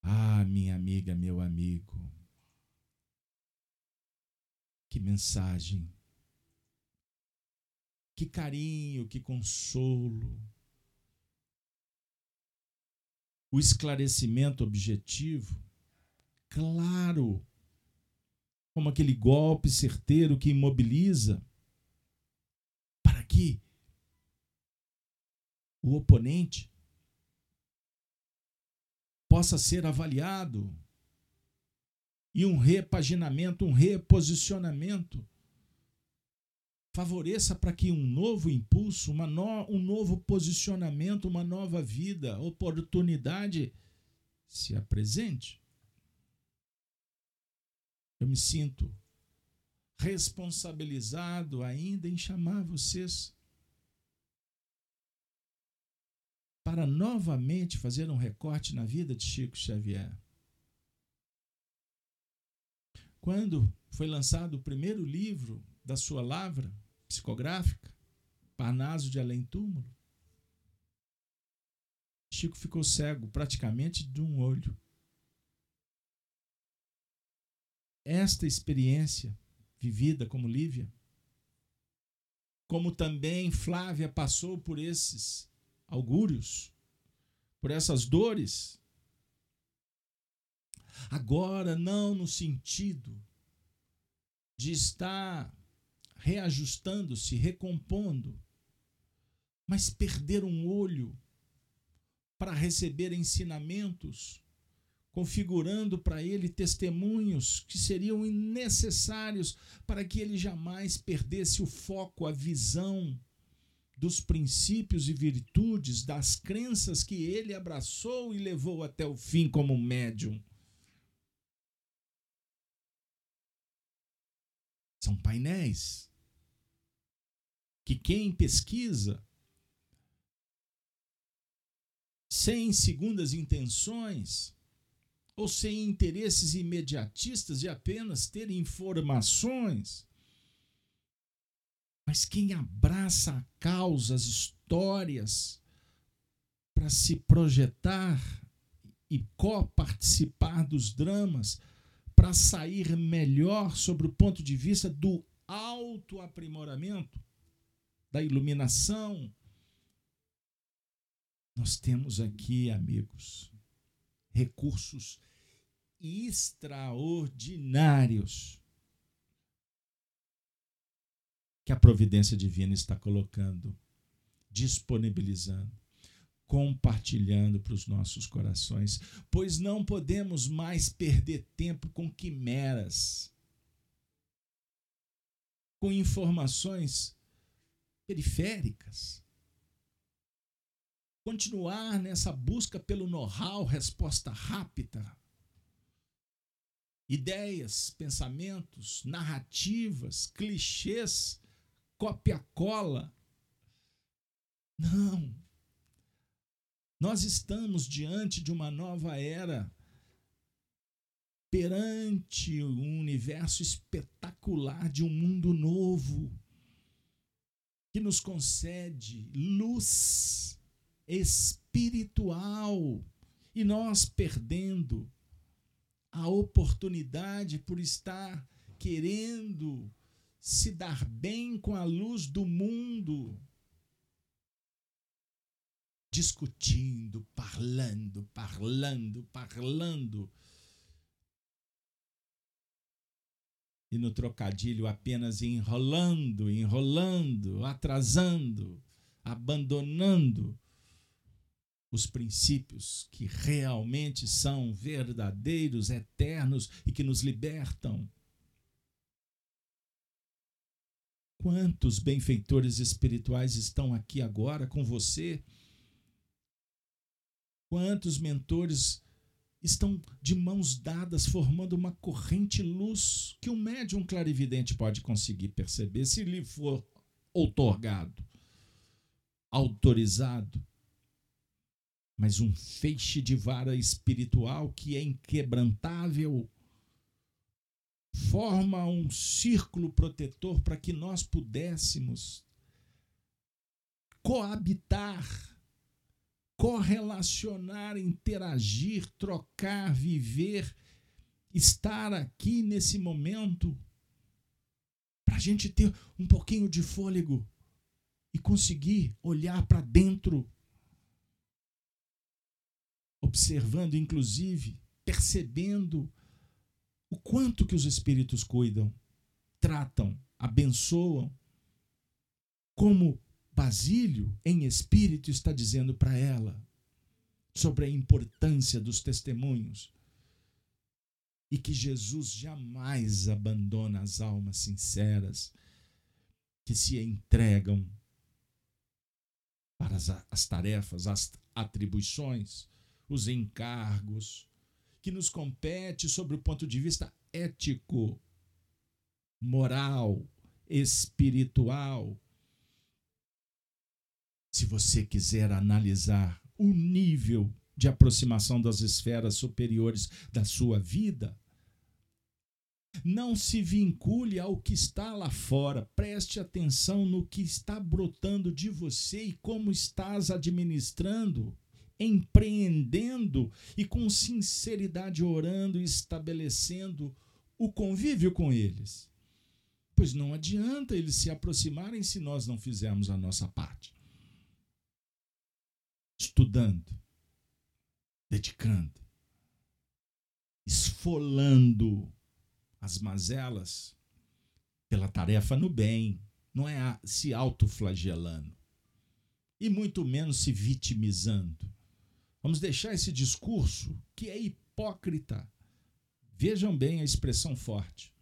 Ah, minha amiga, meu amigo, que mensagem, que carinho, que consolo, o esclarecimento objetivo, claro como aquele golpe certeiro que imobiliza, para que o oponente possa ser avaliado e um repaginamento, um reposicionamento favoreça para que um novo impulso, uma no, um novo posicionamento, uma nova vida, oportunidade se apresente eu me sinto responsabilizado ainda em chamar vocês para novamente fazer um recorte na vida de Chico Xavier. Quando foi lançado o primeiro livro da sua lavra psicográfica, Parnaso de Além Túmulo, Chico ficou cego praticamente de um olho. Esta experiência vivida como Lívia, como também Flávia passou por esses augúrios, por essas dores, agora não no sentido de estar reajustando-se, recompondo, mas perder um olho para receber ensinamentos configurando para ele testemunhos que seriam necessários para que ele jamais perdesse o foco, a visão dos princípios e virtudes, das crenças que ele abraçou e levou até o fim como médium. São painéis que quem pesquisa sem segundas intenções ou sem interesses imediatistas de apenas ter informações. Mas quem abraça a causa, as histórias, para se projetar e co-participar dos dramas para sair melhor sobre o ponto de vista do autoaprimoramento, da iluminação. Nós temos aqui, amigos, recursos extraordinários que a providência divina está colocando, disponibilizando, compartilhando para os nossos corações, pois não podemos mais perder tempo com quimeras, com informações periféricas. Continuar nessa busca pelo know-how, resposta rápida, ideias, pensamentos, narrativas, clichês cópia-cola. Não. Nós estamos diante de uma nova era, perante um universo espetacular de um mundo novo, que nos concede luz espiritual, e nós perdendo a oportunidade por estar querendo se dar bem com a luz do mundo. Discutindo, parlando, parlando, parlando. E no trocadilho apenas enrolando, enrolando, atrasando, abandonando os princípios que realmente são verdadeiros, eternos e que nos libertam. Quantos benfeitores espirituais estão aqui agora com você? Quantos mentores estão de mãos dadas formando uma corrente luz que um médium clarividente pode conseguir perceber se lhe for outorgado, autorizado. Mas um feixe de vara espiritual que é inquebrantável forma um círculo protetor para que nós pudéssemos coabitar, correlacionar, interagir, trocar, viver, estar aqui nesse momento, para a gente ter um pouquinho de fôlego e conseguir olhar para dentro, observando, inclusive, percebendo o quanto que os espíritos cuidam, tratam, abençoam, como Basílio, em espírito, está dizendo para ela sobre a importância dos testemunhos e que Jesus jamais abandona as almas sinceras que se entregam para as, as tarefas, as atribuições, os encargos, que nos compete sobre o ponto de vista ético, moral, espiritual. Se você quiser analisar o nível de aproximação das esferas superiores da sua vida, não se vincule ao que está lá fora. Preste atenção no que está brotando de você e como estás administrando empreendendo e com sinceridade orando e estabelecendo o convívio com eles. Pois não adianta eles se aproximarem se nós não fizermos a nossa parte. Estudando, dedicando, esfolando as mazelas pela tarefa no bem, não é se autoflagelando e muito menos se vitimizando. Vamos deixar esse discurso que é hipócrita. Vejam bem a expressão forte.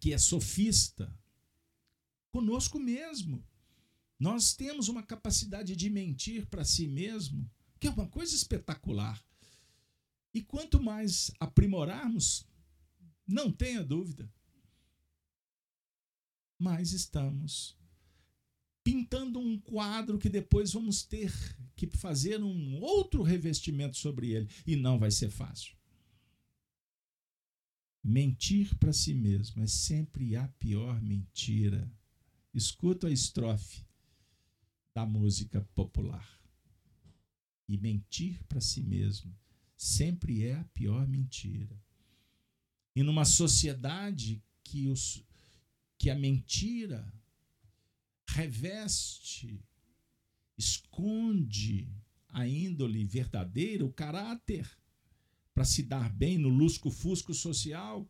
Que é sofista. Conosco mesmo. Nós temos uma capacidade de mentir para si mesmo, que é uma coisa espetacular. E quanto mais aprimorarmos, não tenha dúvida, mais estamos pintando um quadro que depois vamos ter que fazer um outro revestimento sobre ele e não vai ser fácil. Mentir para si mesmo é sempre a pior mentira. Escuta a estrofe da música popular. E mentir para si mesmo sempre é a pior mentira. E numa sociedade que, os, que a mentira reveste, esconde a índole verdadeira, o caráter, para se dar bem no lusco-fusco social,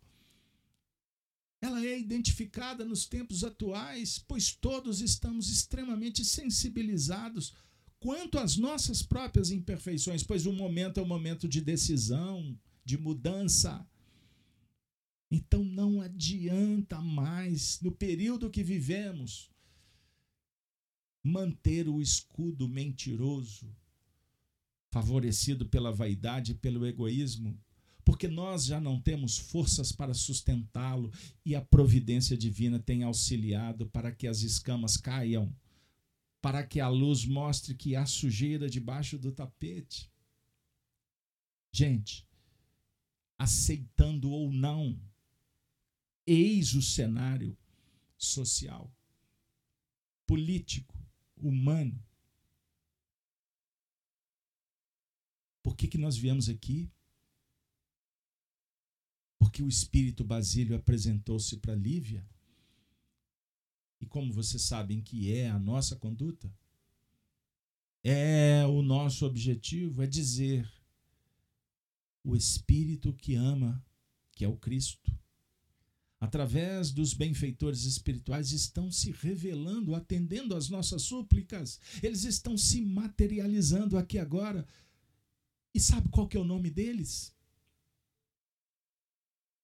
ela é identificada nos tempos atuais, pois todos estamos extremamente sensibilizados quanto às nossas próprias imperfeições, pois o momento é um momento de decisão, de mudança. Então não adianta mais, no período que vivemos, manter o escudo mentiroso, favorecido pela vaidade e pelo egoísmo, porque nós já não temos forças para sustentá-lo e a providência divina tem auxiliado para que as escamas caiam para que a luz mostre que há sujeira debaixo do tapete. Gente, aceitando ou não, eis o cenário social, político, humano. Por que, que nós viemos aqui? Porque o espírito Basílio apresentou-se para Lívia e como vocês sabem que é a nossa conduta, é o nosso objetivo, é dizer o Espírito que ama, que é o Cristo, através dos benfeitores espirituais, estão se revelando, atendendo às nossas súplicas, eles estão se materializando aqui agora. E sabe qual que é o nome deles?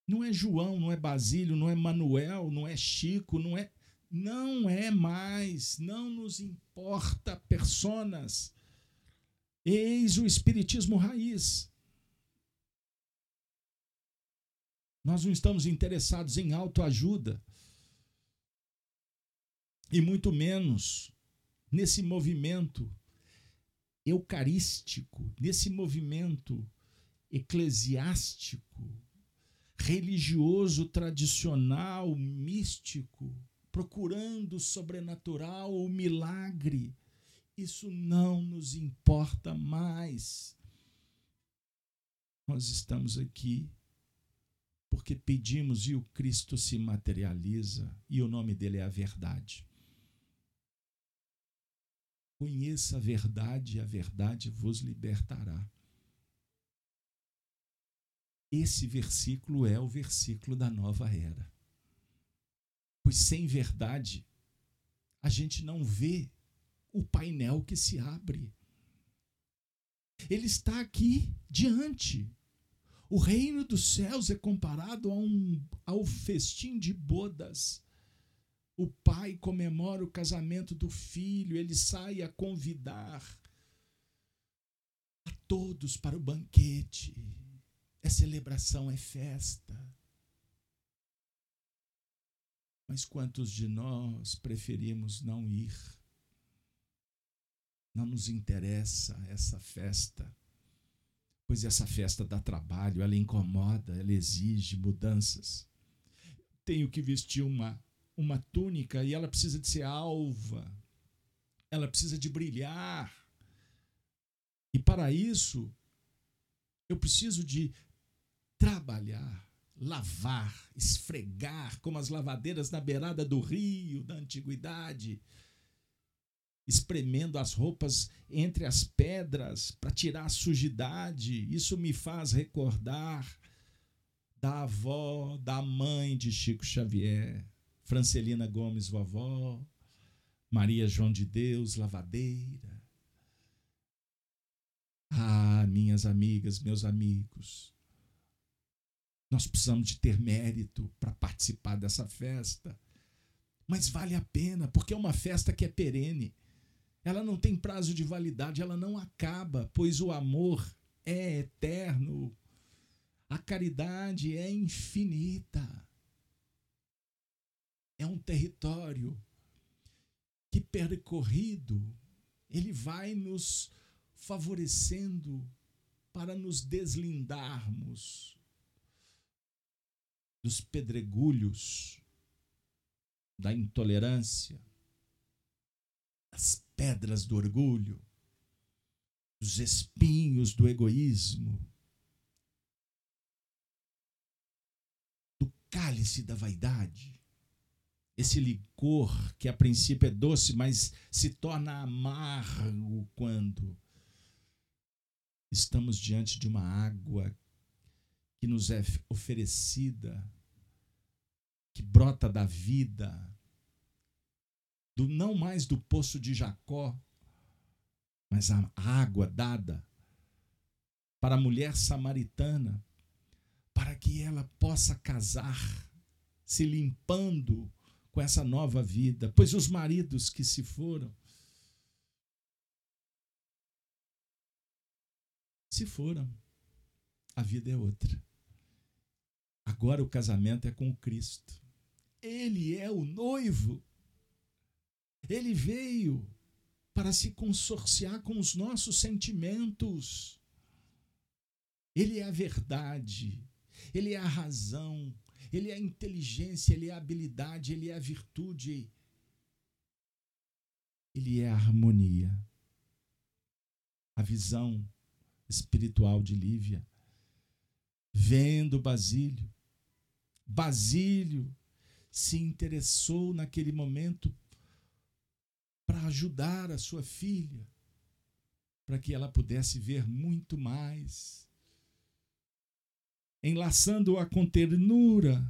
Não é João, não é Basílio, não é Manuel, não é Chico, não é não é mais, não nos importa personas. Eis o espiritismo raiz. Nós não estamos interessados em autoajuda. E muito menos nesse movimento eucarístico, nesse movimento eclesiástico, religioso, tradicional, místico procurando o sobrenatural, o milagre. Isso não nos importa mais. Nós estamos aqui porque pedimos e o Cristo se materializa e o nome dele é a verdade. Conheça a verdade e a verdade vos libertará. Esse versículo é o versículo da nova era. Pois sem verdade, a gente não vê o painel que se abre. Ele está aqui diante. O reino dos céus é comparado a um, ao festim de bodas. O pai comemora o casamento do filho, ele sai a convidar a todos para o banquete. É celebração, é festa. Mas quantos de nós preferimos não ir? Não nos interessa essa festa, pois essa festa dá trabalho, ela incomoda, ela exige mudanças. Tenho que vestir uma, uma túnica e ela precisa de ser alva, ela precisa de brilhar. E para isso, eu preciso de trabalhar lavar, esfregar, como as lavadeiras na beirada do rio da antiguidade, espremendo as roupas entre as pedras para tirar a sujidade. Isso me faz recordar da avó, da mãe de Chico Xavier, Francelina Gomes, vovó, Maria João de Deus, lavadeira. Ah, minhas amigas, meus amigos, nós precisamos de ter mérito para participar dessa festa. Mas vale a pena, porque é uma festa que é perene. Ela não tem prazo de validade, ela não acaba, pois o amor é eterno. A caridade é infinita. É um território que percorrido, ele vai nos favorecendo para nos deslindarmos dos pedregulhos, da intolerância, das pedras do orgulho, dos espinhos do egoísmo, do cálice da vaidade. Esse licor que a princípio é doce, mas se torna amargo quando estamos diante de uma água que nos é oferecida, que brota da vida, do não mais do poço de Jacó, mas a água dada para a mulher samaritana, para que ela possa casar, se limpando com essa nova vida, pois os maridos que se foram se foram. A vida é outra. Agora o casamento é com Cristo. Ele é o noivo. Ele veio para se consorciar com os nossos sentimentos. Ele é a verdade, ele é a razão, ele é a inteligência, ele é a habilidade, ele é a virtude. Ele é a harmonia. A visão espiritual de Lívia. Vendo Basílio, Basílio se interessou naquele momento para ajudar a sua filha, para que ela pudesse ver muito mais. Enlaçando-a com ternura,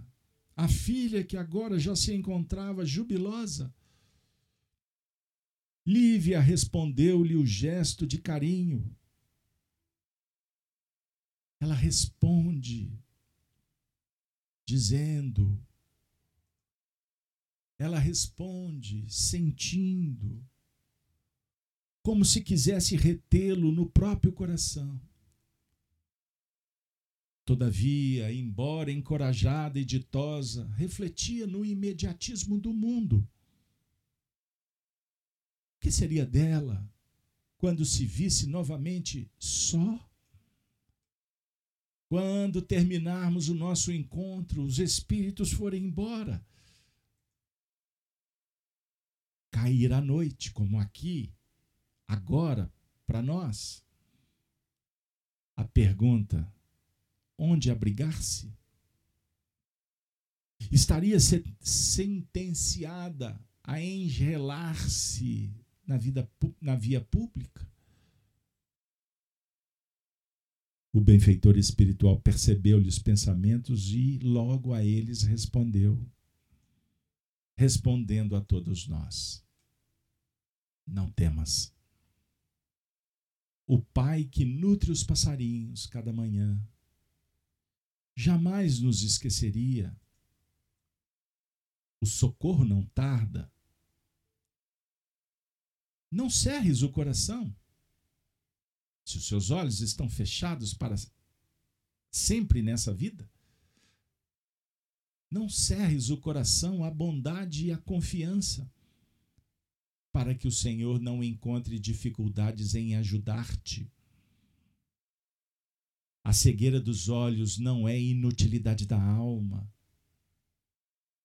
a filha que agora já se encontrava jubilosa. Lívia respondeu-lhe o gesto de carinho. Ela responde dizendo: ela responde sentindo, como se quisesse retê-lo no próprio coração. Todavia, embora encorajada e ditosa, refletia no imediatismo do mundo. O que seria dela quando se visse novamente só? Quando terminarmos o nosso encontro, os espíritos forem embora cair à noite, como aqui, agora, para nós. A pergunta: onde abrigar-se? Estaria sentenciada a engelar-se na, vida, na via pública? O benfeitor espiritual percebeu-lhe os pensamentos e logo a eles respondeu respondendo a todos nós: Não temas. O Pai que nutre os passarinhos cada manhã jamais nos esqueceria. O socorro não tarda. Não cerres o coração. Se os seus olhos estão fechados para sempre nessa vida, não cerres o coração à bondade e à confiança, para que o Senhor não encontre dificuldades em ajudar-te. A cegueira dos olhos não é inutilidade da alma.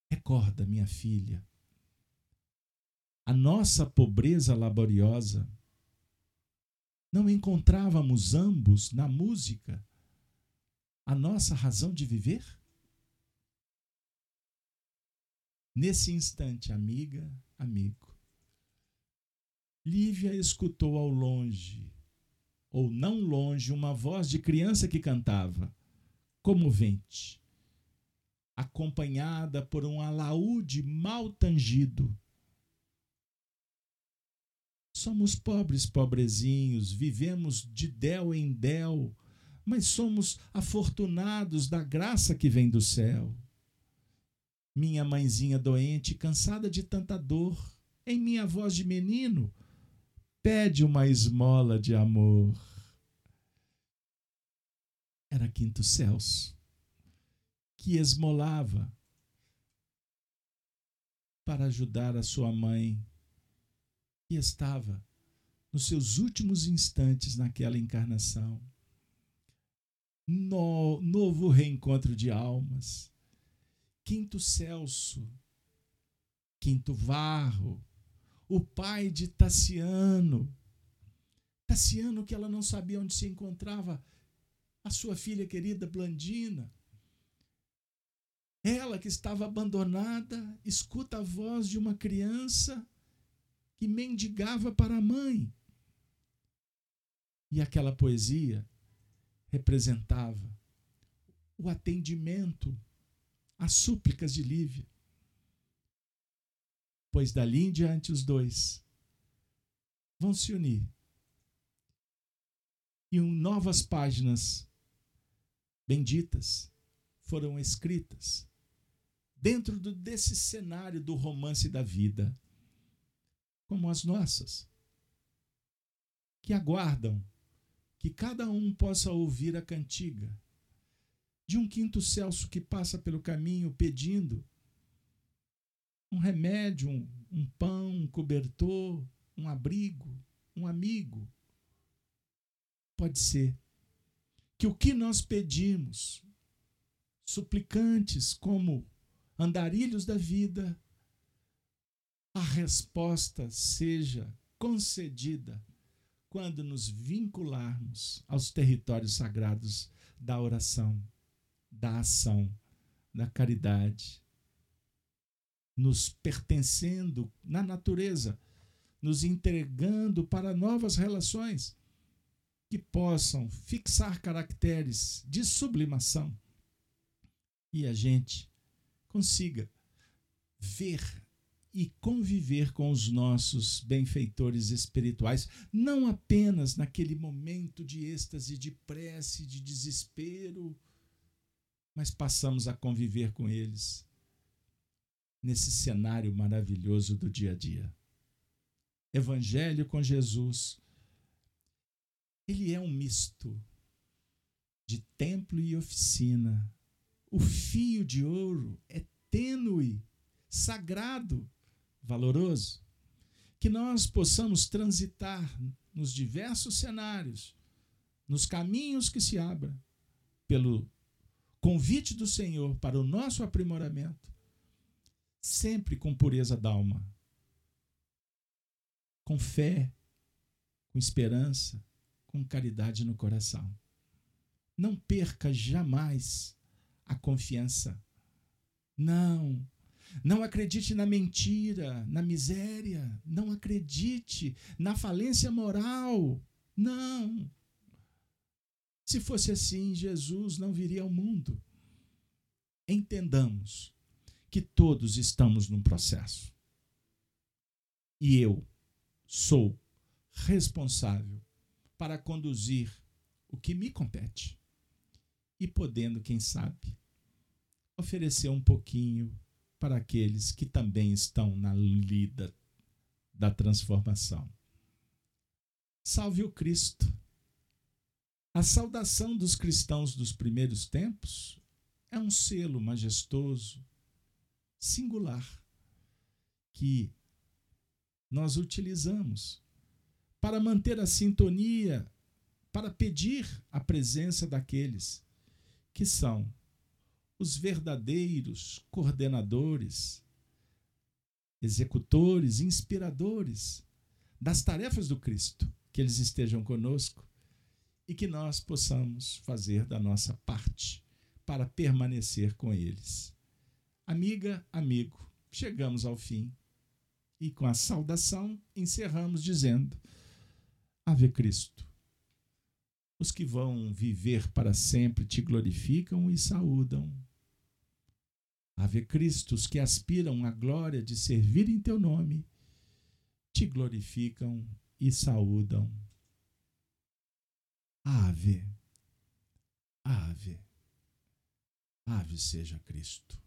Recorda, minha filha, a nossa pobreza laboriosa. Não encontrávamos ambos na música a nossa razão de viver? Nesse instante, amiga, amigo, Lívia escutou ao longe, ou não longe, uma voz de criança que cantava, comovente, acompanhada por um alaúde mal tangido. Somos pobres, pobrezinhos, vivemos de del em del, mas somos afortunados da graça que vem do céu minha mãezinha doente, cansada de tanta dor, em minha voz de menino, pede uma esmola de amor. Era Quinto Celso, que esmolava para ajudar a sua mãe, que estava nos seus últimos instantes naquela encarnação. No, novo reencontro de almas Quinto Celso, Quinto Varro, o pai de Tassiano, Tassiano, que ela não sabia onde se encontrava a sua filha querida Blandina. Ela que estava abandonada, escuta a voz de uma criança que mendigava para a mãe. E aquela poesia representava o atendimento às súplicas de Lívia. Pois dali em diante os dois vão se unir. E novas páginas benditas foram escritas dentro do, desse cenário do romance da vida, como as nossas, que aguardam que cada um possa ouvir a cantiga de um quinto Celso que passa pelo caminho pedindo um remédio, um, um pão, um cobertor, um abrigo, um amigo. Pode ser que o que nós pedimos, suplicantes como andarilhos da vida, a resposta seja concedida quando nos vincularmos aos territórios sagrados da oração, da ação, da caridade, nos pertencendo na natureza, nos entregando para novas relações que possam fixar caracteres de sublimação. E a gente consiga ver e conviver com os nossos benfeitores espirituais, não apenas naquele momento de êxtase, de prece, de desespero, mas passamos a conviver com eles nesse cenário maravilhoso do dia a dia. Evangelho com Jesus, ele é um misto de templo e oficina. O fio de ouro é tênue, sagrado, valoroso. Que nós possamos transitar nos diversos cenários, nos caminhos que se abram, pelo convite do Senhor para o nosso aprimoramento, sempre com pureza d'alma, com fé, com esperança, com caridade no coração. Não perca jamais a confiança. Não. Não acredite na mentira, na miséria. Não acredite na falência moral. Não. Se fosse assim, Jesus não viria ao mundo. Entendamos que todos estamos num processo. E eu sou responsável para conduzir o que me compete. E podendo, quem sabe, oferecer um pouquinho para aqueles que também estão na lida da transformação. Salve o Cristo! A saudação dos cristãos dos primeiros tempos é um selo majestoso, singular, que nós utilizamos para manter a sintonia, para pedir a presença daqueles que são os verdadeiros coordenadores, executores, inspiradores das tarefas do Cristo, que eles estejam conosco e que nós possamos fazer da nossa parte para permanecer com eles. Amiga, amigo, chegamos ao fim e com a saudação encerramos dizendo: Ave Cristo. Os que vão viver para sempre te glorificam e saúdam. Ave Cristo, os que aspiram à glória de servir em teu nome, te glorificam e saúdam. Ave, ave, ave seja Cristo.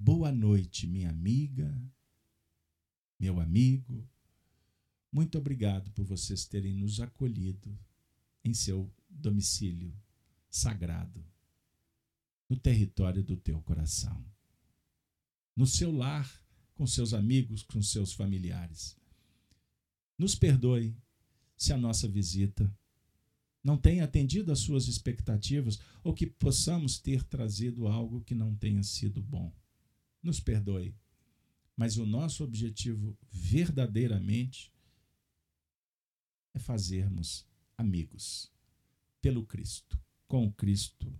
Boa noite, minha amiga, meu amigo. Muito obrigado por vocês terem nos acolhido em seu domicílio sagrado, no território do teu coração, no seu lar, com seus amigos, com seus familiares. Nos perdoe se a nossa visita não tenha atendido às suas expectativas ou que possamos ter trazido algo que não tenha sido bom. Nos perdoe. Mas o nosso objetivo verdadeiramente é fazermos amigos pelo Cristo, com o Cristo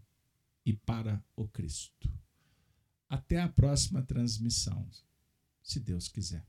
e para o Cristo. Até a próxima transmissão, se Deus quiser.